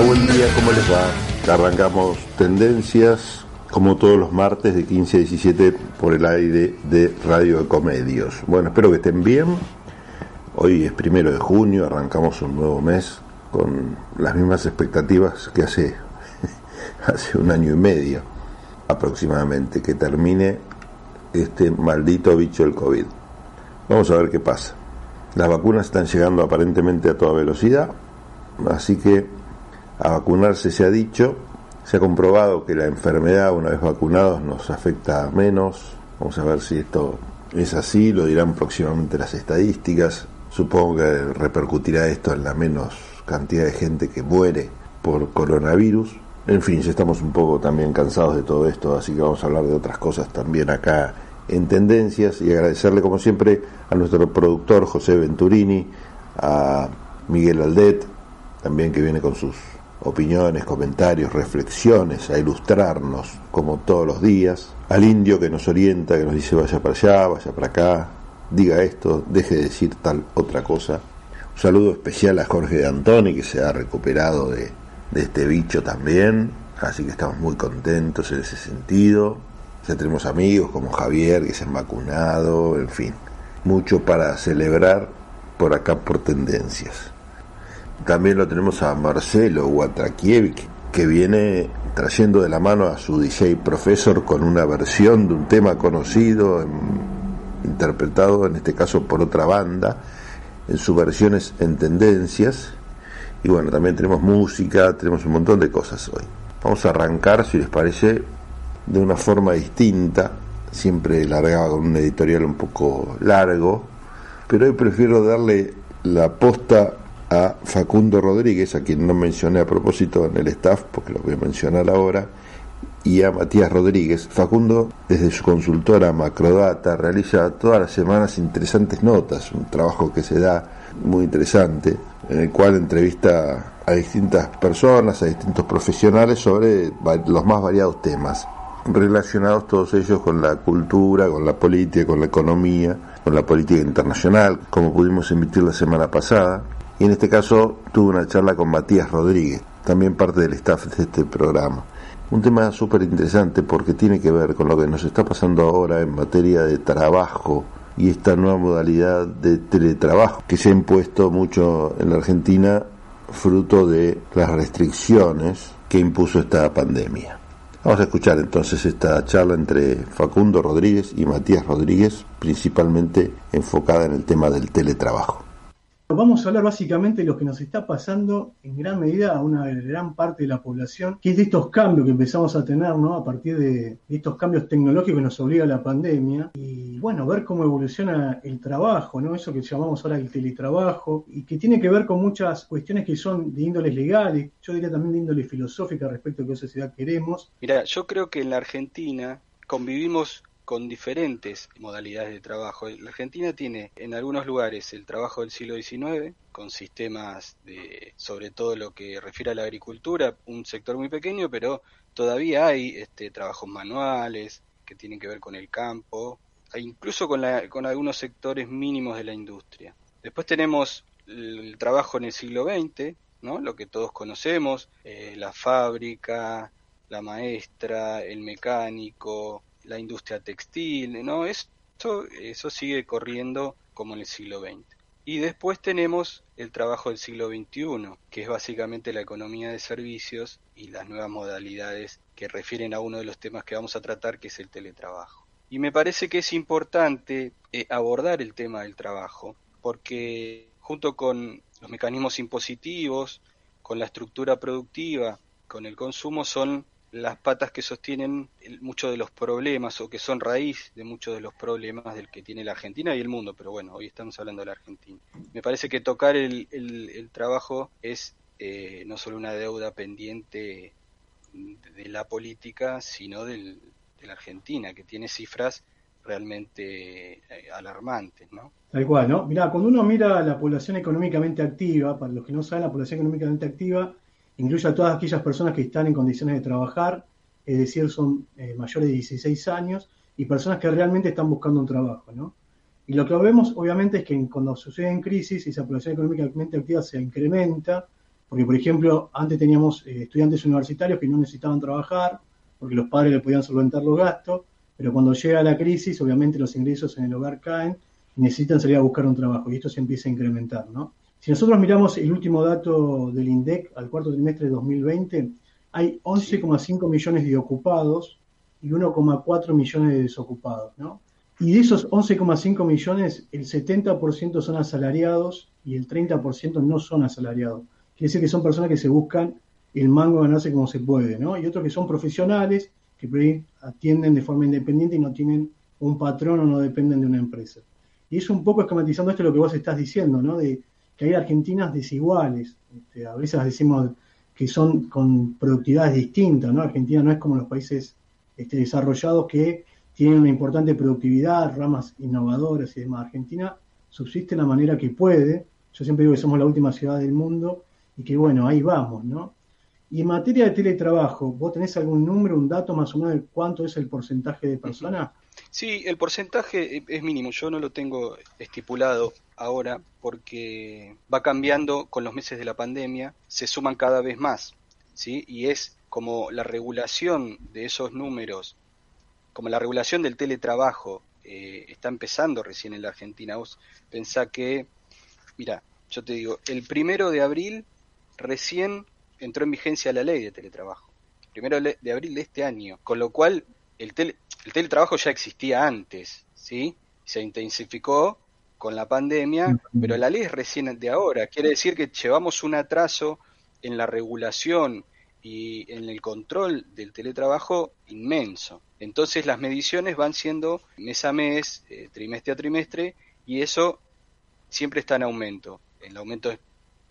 Buen día, ¿cómo les va? Arrancamos tendencias como todos los martes de 15 a 17 por el aire de Radio Ecomedios. Bueno, espero que estén bien. Hoy es primero de junio, arrancamos un nuevo mes con las mismas expectativas que hace, hace un año y medio aproximadamente, que termine este maldito bicho del COVID. Vamos a ver qué pasa. Las vacunas están llegando aparentemente a toda velocidad, así que a vacunarse se ha dicho, se ha comprobado que la enfermedad una vez vacunados nos afecta menos, vamos a ver si esto es así, lo dirán próximamente las estadísticas, supongo que repercutirá esto en la menos cantidad de gente que muere por coronavirus, en fin, ya estamos un poco también cansados de todo esto, así que vamos a hablar de otras cosas también acá en Tendencias. Y agradecerle como siempre a nuestro productor José Venturini, a Miguel Aldet, también que viene con sus opiniones, comentarios, reflexiones, a ilustrarnos como todos los días, al indio que nos orienta, que nos dice vaya para allá, vaya para acá, diga esto, deje de decir tal otra cosa. Un saludo especial a Jorge de Antoni que se ha recuperado de, de este bicho también, así que estamos muy contentos en ese sentido. Ya tenemos amigos como Javier que se han vacunado, en fin, mucho para celebrar por acá por tendencias. También lo tenemos a Marcelo Watrakiewicz, que viene trayendo de la mano a su DJ profesor con una versión de un tema conocido, interpretado en este caso por otra banda, en sus versiones en tendencias. Y bueno, también tenemos música, tenemos un montón de cosas hoy. Vamos a arrancar, si les parece, de una forma distinta, siempre largaba con un editorial un poco largo, pero hoy prefiero darle la posta a Facundo Rodríguez, a quien no mencioné a propósito en el staff, porque lo voy a mencionar ahora, y a Matías Rodríguez. Facundo, desde su consultora Macrodata, realiza todas las semanas interesantes notas, un trabajo que se da muy interesante, en el cual entrevista a distintas personas, a distintos profesionales sobre los más variados temas relacionados todos ellos con la cultura, con la política, con la economía, con la política internacional, como pudimos emitir la semana pasada. Y en este caso tuve una charla con Matías Rodríguez, también parte del staff de este programa. Un tema súper interesante porque tiene que ver con lo que nos está pasando ahora en materia de trabajo y esta nueva modalidad de teletrabajo que se ha impuesto mucho en la Argentina fruto de las restricciones que impuso esta pandemia. Vamos a escuchar entonces esta charla entre Facundo Rodríguez y Matías Rodríguez, principalmente enfocada en el tema del teletrabajo. Vamos a hablar básicamente de lo que nos está pasando en gran medida a una gran parte de la población, que es de estos cambios que empezamos a tener, ¿no? A partir de, estos cambios tecnológicos que nos obliga la pandemia. Y bueno, ver cómo evoluciona el trabajo, ¿no? Eso que llamamos ahora el teletrabajo, y que tiene que ver con muchas cuestiones que son de índoles legales, yo diría también de índole filosófica respecto a qué sociedad queremos. Mira, yo creo que en la Argentina convivimos con diferentes modalidades de trabajo. La Argentina tiene en algunos lugares el trabajo del siglo XIX, con sistemas de, sobre todo lo que refiere a la agricultura, un sector muy pequeño, pero todavía hay este, trabajos manuales que tienen que ver con el campo, e incluso con, la, con algunos sectores mínimos de la industria. Después tenemos el trabajo en el siglo XX, ¿no? lo que todos conocemos, eh, la fábrica, la maestra, el mecánico, la industria textil, ¿no? Eso, eso sigue corriendo como en el siglo XX. Y después tenemos el trabajo del siglo XXI, que es básicamente la economía de servicios y las nuevas modalidades que refieren a uno de los temas que vamos a tratar, que es el teletrabajo. Y me parece que es importante eh, abordar el tema del trabajo, porque junto con los mecanismos impositivos, con la estructura productiva, con el consumo, son las patas que sostienen muchos de los problemas o que son raíz de muchos de los problemas del que tiene la Argentina y el mundo, pero bueno, hoy estamos hablando de la Argentina. Me parece que tocar el, el, trabajo es eh, no solo una deuda pendiente de la política, sino del, de la Argentina, que tiene cifras realmente eh, alarmantes, ¿no? Tal cual, ¿no? Mira, cuando uno mira la población económicamente activa, para los que no saben, la población económicamente activa incluye a todas aquellas personas que están en condiciones de trabajar, es decir, son eh, mayores de 16 años y personas que realmente están buscando un trabajo, ¿no? Y lo que vemos, obviamente, es que cuando suceden crisis, esa población económicamente activa se incrementa, Porque, por ejemplo, antes teníamos eh, estudiantes universitarios que no necesitaban trabajar, porque los padres le podían solventar los gastos, pero cuando llega la crisis, obviamente los ingresos en el hogar caen y necesitan salir a buscar un trabajo, y esto se empieza a incrementar, ¿no? Si nosotros miramos el último dato del INDEC al cuarto trimestre de 2020, hay 11,5 millones de ocupados y 1,4 millones de desocupados, ¿no? Y de esos 11,5 millones, el 70% son asalariados y el 30% no son asalariados. Quiere decir que son personas que se buscan el mango ganarse como se puede, ¿no? Y otros que son profesionales, que atienden de forma independiente y no tienen un patrón o no dependen de una empresa. Y es un poco esquematizando esto lo que vos estás diciendo, ¿no? Que hay Argentinas desiguales. Este, a veces decimos que son con productividades distintas, ¿no? Argentina no es como los países este, desarrollados que tienen una importante productividad, ramas innovadoras y demás. Argentina subsiste de la manera que puede. Yo siempre digo que somos la última ciudad del mundo y que bueno, ahí vamos, ¿no? Y en materia de teletrabajo, ¿vos tenés algún número, un dato más o menos de cuánto es el porcentaje de personas? Sí, el porcentaje es mínimo, yo no lo tengo estipulado ahora porque va cambiando con los meses de la pandemia, se suman cada vez más, ¿sí? Y es como la regulación de esos números, como la regulación del teletrabajo eh, está empezando recién en la Argentina. Vos pensá que, mira, yo te digo, el primero de abril recién entró en vigencia la ley de teletrabajo. Primero de abril de este año. Con lo cual, el, el teletrabajo ya existía antes, ¿sí? Se intensificó con la pandemia, pero la ley es recién de ahora. Quiere decir que llevamos un atraso en la regulación y en el control del teletrabajo inmenso. Entonces las mediciones van siendo mes a mes, eh, trimestre a trimestre, y eso siempre está en aumento. El aumento es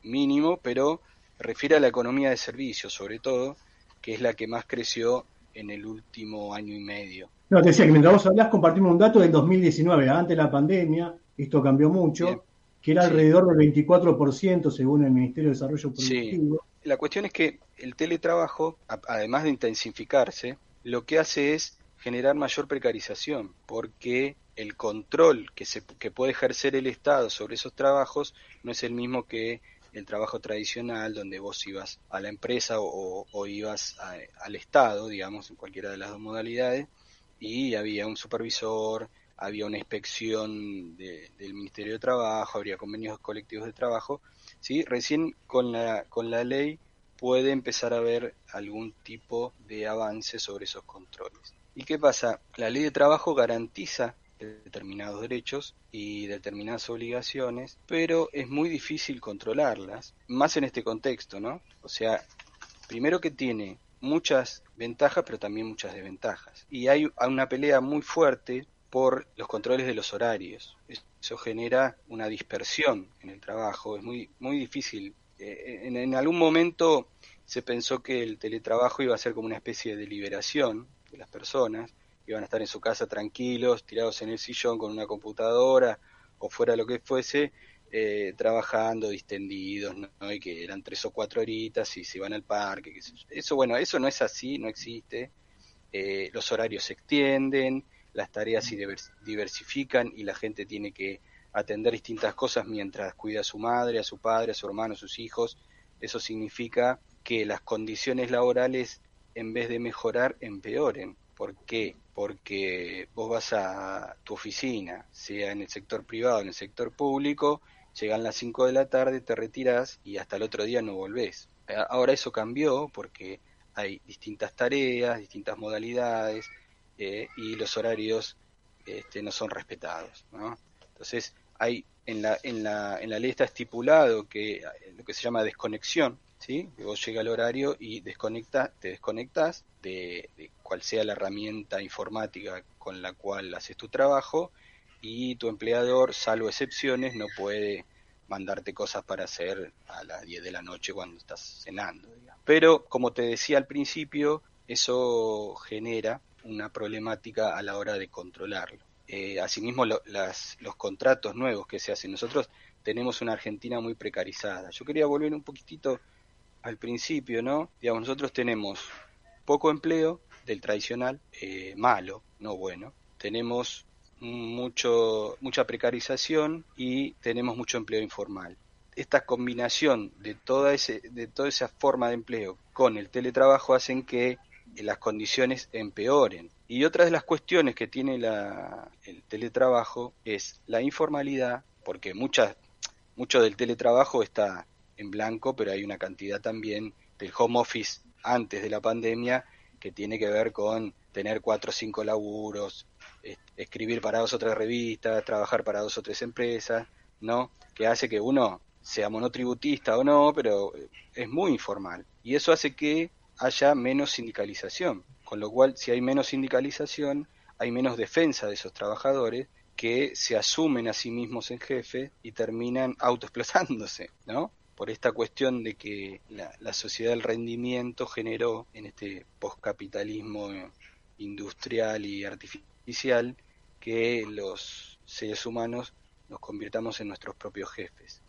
mínimo, pero refiere a la economía de servicios, sobre todo, que es la que más creció en el último año y medio. No, te decía que mientras vos hablás compartimos un dato del 2019, antes de la pandemia, esto cambió mucho, que era alrededor del 24% según el Ministerio de Desarrollo Productivo. Sí. La cuestión es que el teletrabajo, además de intensificarse, lo que hace es generar mayor precarización, porque el control que, se, que puede ejercer el Estado sobre esos trabajos no es el mismo que el trabajo tradicional donde vos ibas a la empresa o, ibas al Estado, digamos, en cualquiera de las dos modalidades, y había un supervisor, había una inspección del Ministerio de Trabajo, habría convenios colectivos de trabajo, ¿sí? Recién con la, con la ley puede empezar a haber algún tipo de avance sobre esos controles. ¿Y qué pasa? La ley de trabajo garantiza determinados derechos y determinadas obligaciones, pero es muy difícil controlarlas, más en este contexto, ¿no? O sea, primero que tiene muchas ventajas, pero también muchas desventajas. Y hay una pelea muy fuerte por los controles de los horarios. Eso genera una dispersión en el trabajo, es muy, muy difícil. Eh, en, en algún momento se pensó que el teletrabajo iba a ser como una especie de liberación de las personas, iban a estar en su casa tranquilos, tirados en el sillón con una computadora o fuera lo que fuese, eh, trabajando distendidos, ¿no? Y que eran tres o cuatro horitas y se iban al parque. Eso, bueno, eso no es así, no existe. Eh, los horarios se extienden, las tareas se diversifican y la gente tiene que atender distintas cosas mientras cuida a su madre, a su padre, a su hermano, a sus hijos. Eso significa que las condiciones laborales, en vez de mejorar, empeoren. ¿Por qué? Porque vos vas a tu oficina, sea en el sector privado o en el sector público, llegan las 5 de la tarde, te retiras y hasta el otro día no volvés. Eh, ahora eso cambió porque hay distintas tareas, distintas modalidades eh, y los horarios este, no son respetados. ¿no? Entonces, hay en la, en, la, en la ley está estipulado que eh, lo que se llama desconexión, ¿sí? vos llega el horario y desconecta, te desconectas de, cual sea la herramienta informática con la cual haces tu trabajo y tu empleador, salvo excepciones, no puede mandarte cosas para hacer a las 10 de la noche cuando estás cenando. Pero, como te decía al principio, eso genera una problemática a la hora de controlarlo. Eh, asimismo, las, los contratos nuevos que se hacen. Nosotros tenemos una Argentina muy precarizada. Yo quería volver un poquitito al principio, ¿no? Digamos, nosotros tenemos poco empleo del tradicional, eh, malo, no bueno. Tenemos mucho, mucha precarización y tenemos mucho empleo informal. esta combinación de toda, ese, de toda esa forma de empleo con el teletrabajo hacen que las condiciones empeoren. Y otra de las cuestiones que tiene la, el teletrabajo es la informalidad, porque muchas, mucho del teletrabajo está en blanco, pero hay una cantidad también del home office antes de la pandemia que tiene que ver con tener cuatro o cinco laburos, escribir para dos o tres revistas, trabajar para dos o tres empresas, ¿no? Que hace que uno sea monotributista o no, pero es muy informal. Y eso hace que haya menos sindicalización. Con lo cual, si hay menos sindicalización, hay menos defensa de esos trabajadores que se asumen a sí mismos en jefe y terminan autoexplotándose, ¿no? Por esta cuestión de que la, sociedad del rendimiento generó en este postcapitalismo industrial y artificial que los seres humanos nos convirtamos en nuestros propios jefes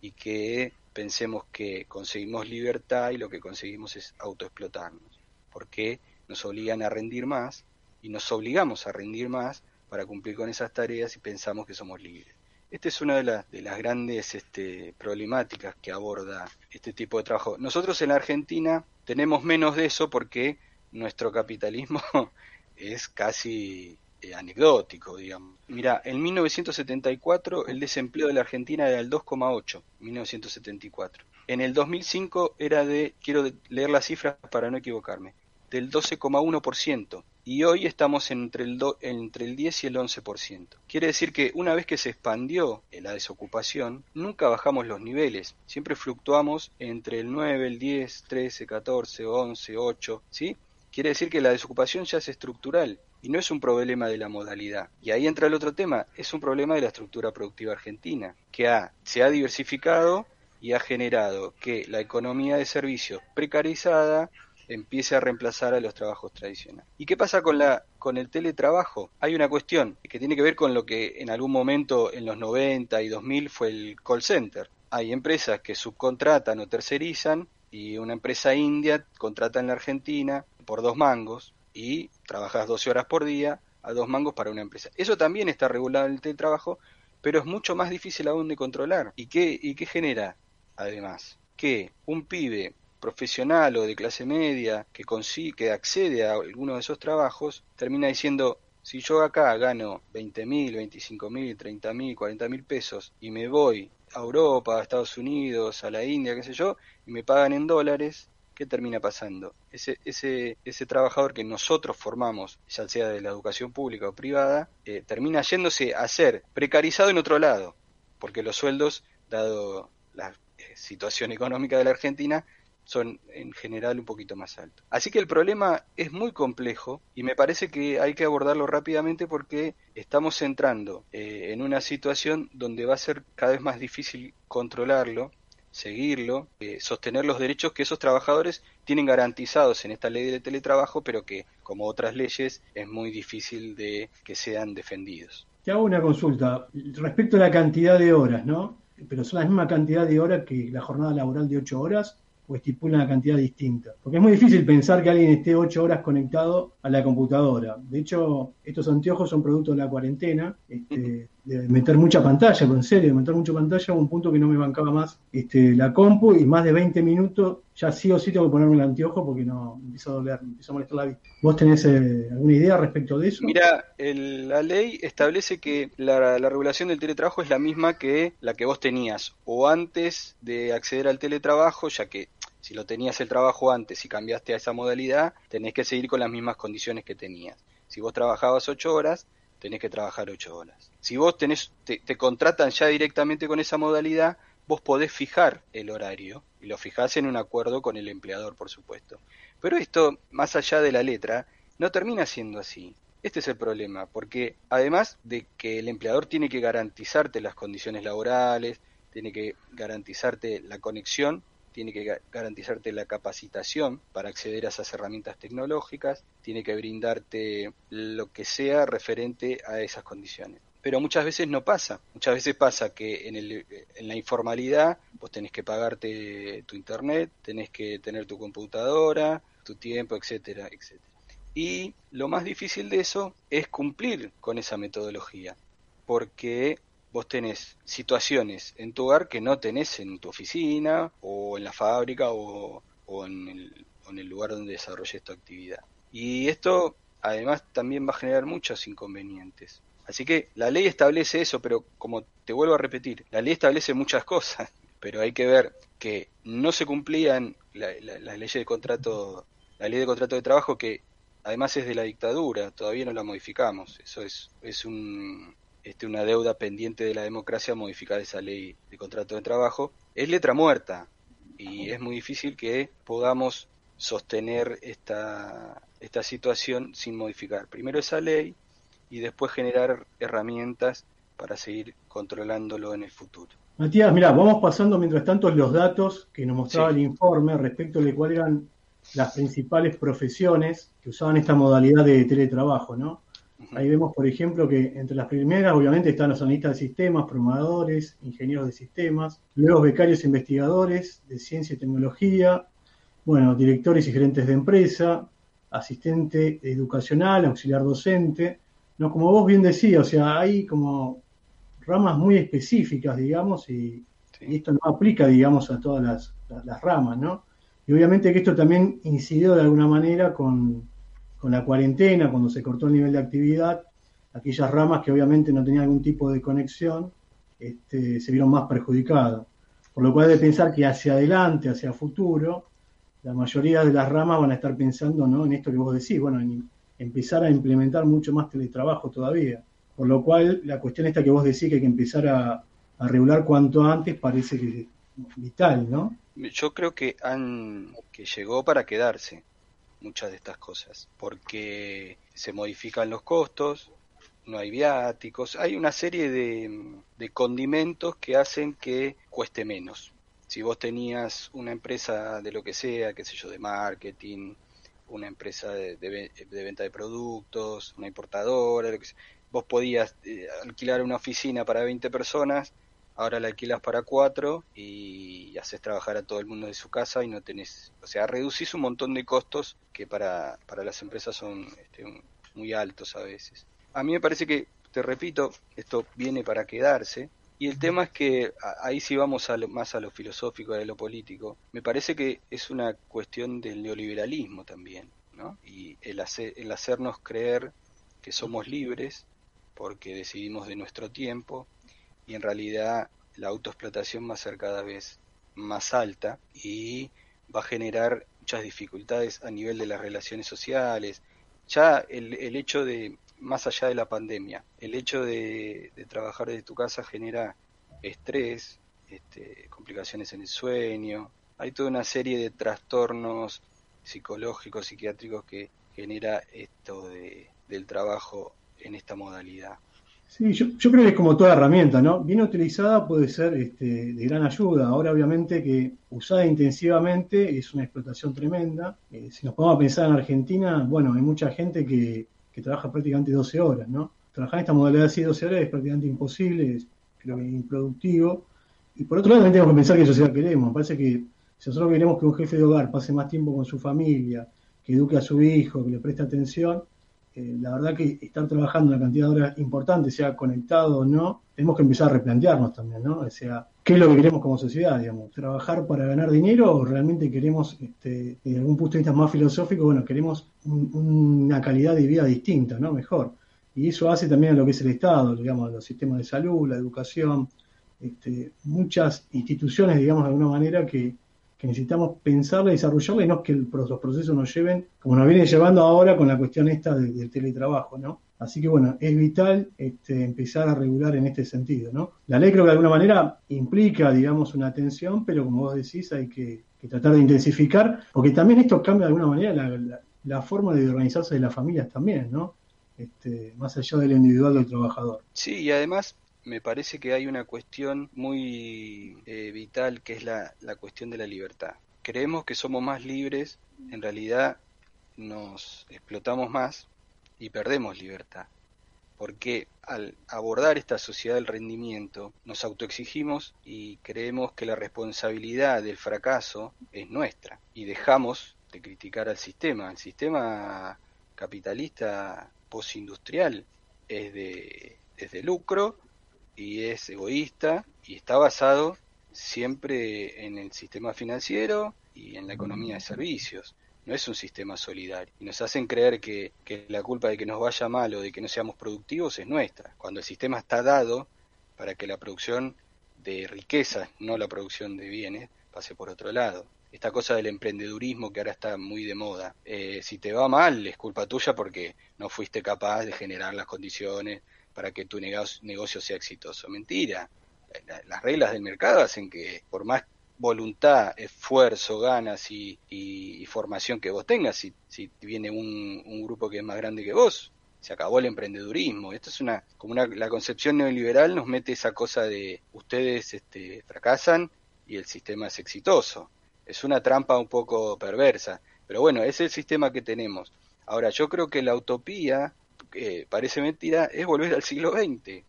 y que pensemos que conseguimos libertad y lo que conseguimos es autoexplotarnos, porque nos obligan a rendir más y nos obligamos a rendir más para cumplir con esas tareas y pensamos que somos libres. Esta es una de, las de las grandes este, problemáticas que aborda este tipo de trabajo. Nosotros en la Argentina tenemos menos de eso porque nuestro capitalismo es casi eh, anecdótico, digamos. Mira, en 1974 el desempleo de la Argentina era del 2,8, 1974. En el 2005 era de, quiero leer las cifras para no equivocarme, del 12,1% y hoy estamos entre el, entre el 10 y el 11%. Quiere decir que una vez que se expandió la desocupación, nunca bajamos los niveles, siempre fluctuamos entre el 9, el 10, 13, 14, 11, 8, ¿sí? Quiere decir que la desocupación ya es estructural y no es un problema de la modalidad. Y ahí entra el otro tema, es un problema de la estructura productiva argentina, que se ha diversificado y ha generado que la economía de servicios precarizada empiece a reemplazar a los trabajos tradicionales. ¿Y qué pasa con la con el teletrabajo? Hay una cuestión que tiene que ver con lo que en algún momento en los 90 y 2000 fue el call center. Hay empresas que subcontratan o tercerizan y una empresa india contrata en la Argentina por dos mangos y trabajas 12 horas por día a dos mangos para una empresa. Eso también está regulado en el teletrabajo, pero es mucho más difícil aún de controlar. ¿Y qué, y qué genera? Además, que un pibe profesional o de clase media que consigue, que accede a alguno de esos trabajos, termina diciendo, si yo acá gano 20 mil, 25 mil, 30 mil, 40 mil pesos y me voy a Europa, a Estados Unidos, a la India, qué sé yo, y me pagan en dólares, ¿qué termina pasando? Ese, ese, ese trabajador que nosotros formamos, ya sea de la educación pública o privada, eh, termina yéndose a ser precarizado en otro lado, porque los sueldos, dado la eh, situación económica de la Argentina, son en general un poquito más altos. Así que el problema es muy complejo y me parece que hay que abordarlo rápidamente porque estamos entrando eh, en una situación donde va a ser cada vez más difícil controlarlo seguirlo, eh, sostener los derechos que esos trabajadores tienen garantizados en esta ley de teletrabajo, pero que, como otras leyes, es muy difícil de que sean defendidos. Te hago una consulta respecto a la cantidad de horas, ¿no? Pero son la misma cantidad de horas que la jornada laboral de 8 horas o estipula una cantidad distinta. Porque es muy difícil pensar que alguien esté ocho horas conectado a la computadora. De hecho, estos anteojos son producto de la cuarentena, este, de meter mucha pantalla, pero en serio, de meter mucha pantalla a un punto que no me bancaba más este, la compu y más de 20 minutos ya sí o sí tengo que ponerme el anteojo porque no me empieza a doler, me empieza a molestar la vista. ¿Vos tenés eh, alguna idea respecto de eso? Mira, la ley establece que la, la, regulación del teletrabajo es la misma que la que vos tenías o antes de acceder al teletrabajo, ya que si lo tenías el trabajo antes y cambiaste a esa modalidad, tenés que seguir con las mismas condiciones que tenías. Si vos trabajabas ocho horas, tenés que trabajar ocho horas. Si vos tenés, te, contratan ya directamente con esa modalidad, vos podés fijar el horario y lo fijás en un acuerdo con el empleador, por supuesto. Pero esto, más allá de la letra, no termina siendo así. Este es el problema, porque además de que el empleador tiene que garantizarte las condiciones laborales, tiene que garantizarte la conexión tiene que garantizarte la capacitación para acceder a esas herramientas tecnológicas, tiene que brindarte lo que sea referente a esas condiciones. Pero muchas veces no pasa, muchas veces pasa que en, la informalidad vos tenés que pagarte tu internet, tenés que tener tu computadora, tu tiempo, etcétera, etcétera. Y lo más difícil de eso es cumplir con esa metodología, porque vos tenés situaciones en tu hogar que no tenés en tu oficina o en la fábrica o, en, el, en el lugar donde desarrolles tu actividad. Y esto además también va a generar muchos inconvenientes. Así que la ley establece eso, pero como te vuelvo a repetir, la ley establece muchas cosas, pero hay que ver que no se cumplían las leyes de contrato, la ley de contrato de trabajo que además es de la dictadura, todavía no la modificamos. Eso es, es un, este, una deuda pendiente de la democracia modificar esa ley de contrato de trabajo. Es letra muerta y es muy difícil que podamos sostener esta, esta situación sin modificar primero esa ley y después generar herramientas para seguir controlándolo en el futuro. Matías, mira, vamos pasando mientras tanto los datos que nos mostraba el informe respecto de cuáles eran las principales profesiones que usaban esta modalidad de teletrabajo, ¿no? Ahí vemos, por ejemplo, que entre las primeras, obviamente, están los analistas de sistemas, programadores, ingenieros de sistemas, luego becarios e investigadores de ciencia y tecnología, bueno, directores y gerentes de empresa, asistente educacional, auxiliar docente, ¿no? Como vos bien decías, o sea, hay como ramas muy específicas, digamos, y, esto no aplica, digamos, a todas las, las ramas, ¿no? Y obviamente que esto también incidió de alguna manera con, la cuarentena, cuando se cortó el nivel de actividad, aquellas ramas que obviamente no tenían algún tipo de conexión, este, se vieron más perjudicadas. Por lo cual de pensar que hacia adelante, hacia futuro, la mayoría de las ramas van a estar pensando ¿no? en esto que vos decís, bueno, en empezar a implementar mucho más teletrabajo todavía. Por lo cual la cuestión esta que vos decís que hay que empezar a, a regular cuanto antes parece que es vital, ¿no? Yo creo que han que llegó para quedarse muchas de estas cosas, porque se modifican los costos, no hay viáticos, hay una serie de, de condimentos que hacen que cueste menos. Si vos tenías una empresa de lo que sea, qué sé yo, de marketing, una empresa de, de, venta de productos, una importadora, vos podías eh, alquilar una oficina para 20 personas ahora la alquilas para cuatro y haces trabajar a todo el mundo de su casa y no tenés, o sea, reducís un montón de costos que para, para las empresas son este, muy altos a veces. A mí me parece que, te repito, esto viene para quedarse. Y el tema es que ahí sí vamos a más a lo filosófico, a lo político. Me parece que es una cuestión del neoliberalismo también, ¿no? Y el, hacer, el hacernos creer que somos libres porque decidimos de nuestro tiempo, y en realidad la autoexplotación va a ser cada vez más alta y va a generar muchas dificultades a nivel de las relaciones sociales. Ya el, el hecho de, más allá de la pandemia, el hecho de, trabajar desde tu casa genera estrés, este, complicaciones en el sueño, hay toda una serie de trastornos psicológicos, psiquiátricos que genera esto de, del trabajo en esta modalidad. Sí, yo, creo que es como toda herramienta, ¿no? Bien utilizada puede ser este, de gran ayuda. Ahora, obviamente, que usada intensivamente es una explotación tremenda. Eh, si nos ponemos a pensar en Argentina, bueno, hay mucha gente que, trabaja prácticamente 12 horas, ¿no? Trabajar en esta modalidad así 12 horas es prácticamente imposible, es creo que improductivo. Y por otro lado, también tenemos que pensar qué sociedad queremos. Me parece que si nosotros queremos que un jefe de hogar pase más tiempo con su familia, que eduque a su hijo, que le preste atención, eh, la verdad que estar trabajando una cantidad de horas importante, sea conectado o no, tenemos que empezar a replantearnos también, ¿no? O sea, ¿qué es lo que queremos como sociedad, digamos? ¿Trabajar para ganar dinero o realmente queremos, este, desde algún punto de vista más filosófico, bueno, queremos una calidad de vida distinta, ¿no? Mejor. Y eso hace también a lo que es el Estado, digamos, los sistemas de salud, la educación, este, muchas instituciones, digamos, de alguna manera que, que necesitamos pensarla y desarrollarla y no que los procesos nos lleven como nos viene llevando ahora con la cuestión esta del, teletrabajo, ¿no? Así que bueno, es vital este, empezar a regular en este sentido, ¿no? La ley creo que de alguna manera implica, digamos, una atención, pero como vos decís, hay que, tratar de intensificar, porque también esto cambia de alguna manera la, forma de organizarse de las familias también, ¿no? Este, más allá del individual del trabajador. Sí, y además me parece que hay una cuestión muy eh, vital que es la, la cuestión de la libertad. Creemos que somos más libres, en realidad nos explotamos más y perdemos libertad. Porque al abordar esta sociedad del rendimiento nos autoexigimos y creemos que la responsabilidad del fracaso es nuestra y dejamos de criticar al sistema. El sistema capitalista postindustrial es de, es de lucro y es egoísta y está basado siempre en el sistema financiero y en la economía de servicios. No es un sistema solidario. Y nos hacen creer que, que la culpa de que nos vaya mal o de que no seamos productivos es nuestra, cuando el sistema está dado para que la producción de riqueza, no la producción de bienes, pase por otro lado. Esta cosa del emprendedurismo que ahora está muy de moda. Eh, si te va mal, es culpa tuya porque no fuiste capaz de generar las condiciones para que tu negocio sea exitoso. Mentira. Las reglas del mercado hacen que por más voluntad, esfuerzo, ganas y, formación que vos tengas, si, si viene un, un, grupo que es más grande que vos, se acabó el emprendedurismo. Esto es una, como una, la concepción neoliberal nos mete esa cosa de ustedes este, fracasan y el sistema es exitoso. Es una trampa un poco perversa, pero bueno, es el sistema que tenemos. Ahora, yo creo que la utopía, que parece mentira, es volver al siglo XX,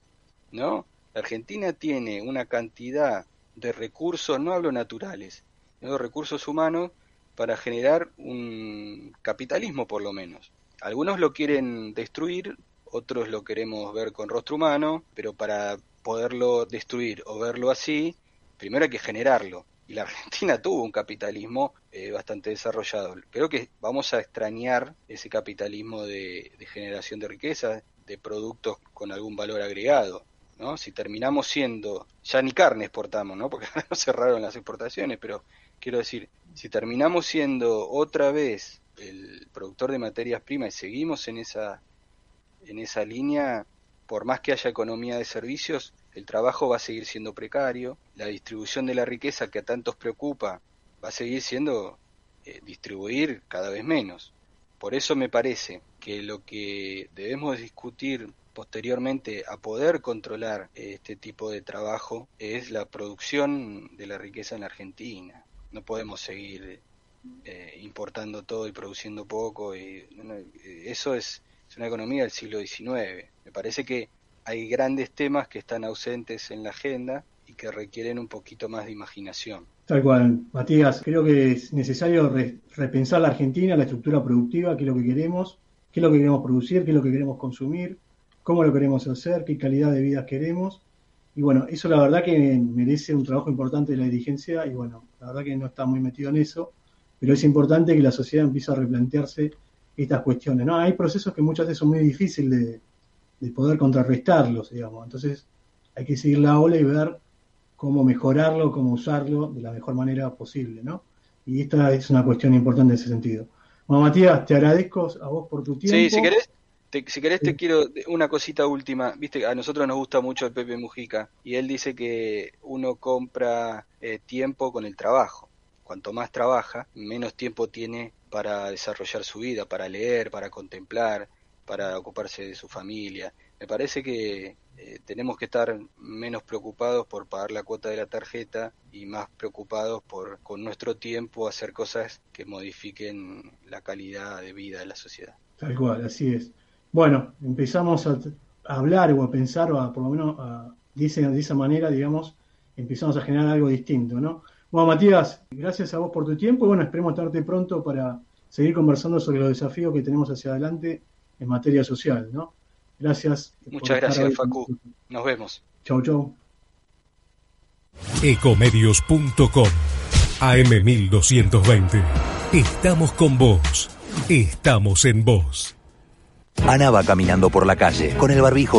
¿no? La Argentina tiene una cantidad de recursos, no hablo naturales, sino de recursos humanos para generar un capitalismo por lo menos. Algunos lo quieren destruir, otros lo queremos ver con rostro humano, pero para poderlo destruir o verlo así, primero hay que generarlo. Y la Argentina tuvo un capitalismo eh, bastante desarrollado. Creo que vamos a extrañar ese capitalismo de, generación de riqueza, de productos con algún valor agregado. ¿no? Si terminamos siendo, ya ni carne exportamos, ¿no? porque no cerraron las exportaciones, pero quiero decir, si terminamos siendo otra vez el productor de materias primas y seguimos en esa, en esa línea, por más que haya economía de servicios, el trabajo va a seguir siendo precario, la distribución de la riqueza que a tantos preocupa va a seguir siendo eh, distribuir cada vez menos. Por eso me parece que lo que debemos discutir posteriormente a poder controlar este tipo de trabajo es la producción de la riqueza en la Argentina. No podemos seguir eh, importando todo y produciendo poco. Y, eso es, una economía del siglo XIX. Me parece que hay grandes temas que están ausentes en la agenda y que requieren un poquito más de imaginación. Tal cual, Matías, creo que es necesario repensar la Argentina, la estructura productiva, qué es lo que queremos, qué es lo que queremos producir, qué es lo que queremos consumir, cómo lo queremos hacer, qué calidad de vida queremos. Y bueno, eso la verdad que merece un trabajo importante de la dirigencia y bueno, la verdad que no está muy metido en eso pero es importante que la sociedad empiece a replantearse estas cuestiones. ¿no? Hay procesos que muchas veces son muy difíciles de, poder contrarrestarlos, digamos. Entonces hay que seguir la ola y ver cómo mejorarlo, cómo usarlo de la mejor manera posible, ¿no? Y esta es una cuestión importante en ese sentido. Bueno, Matías, te agradezco a vos por tu tiempo. Sí, si querés, te, si querés te quiero una cosita última. Viste, a nosotros nos gusta mucho el Pepe Mujica y él dice que uno compra eh, tiempo con el trabajo cuanto más trabaja, menos tiempo tiene para desarrollar su vida, para leer, para contemplar, para ocuparse de su familia. Me parece que eh, tenemos que estar menos preocupados por pagar la cuota de la tarjeta y más preocupados por con nuestro tiempo hacer cosas que modifiquen la calidad de vida de la sociedad. Tal cual, así es. Bueno, empezamos a, hablar o a pensar, o a, por lo menos a, de, de esa manera, digamos, empezamos a generar algo distinto, ¿no? Bueno, Matías, gracias a vos por tu tiempo y bueno, esperemos estarte pronto para seguir conversando sobre los desafíos que tenemos hacia adelante en materia social, ¿no? Gracias. Muchas gracias, Facu. Nos vemos. Chau, chau. Ecomedios.com AM1220. Estamos con vos. Estamos en vos. Ana va caminando por la calle con el barbijo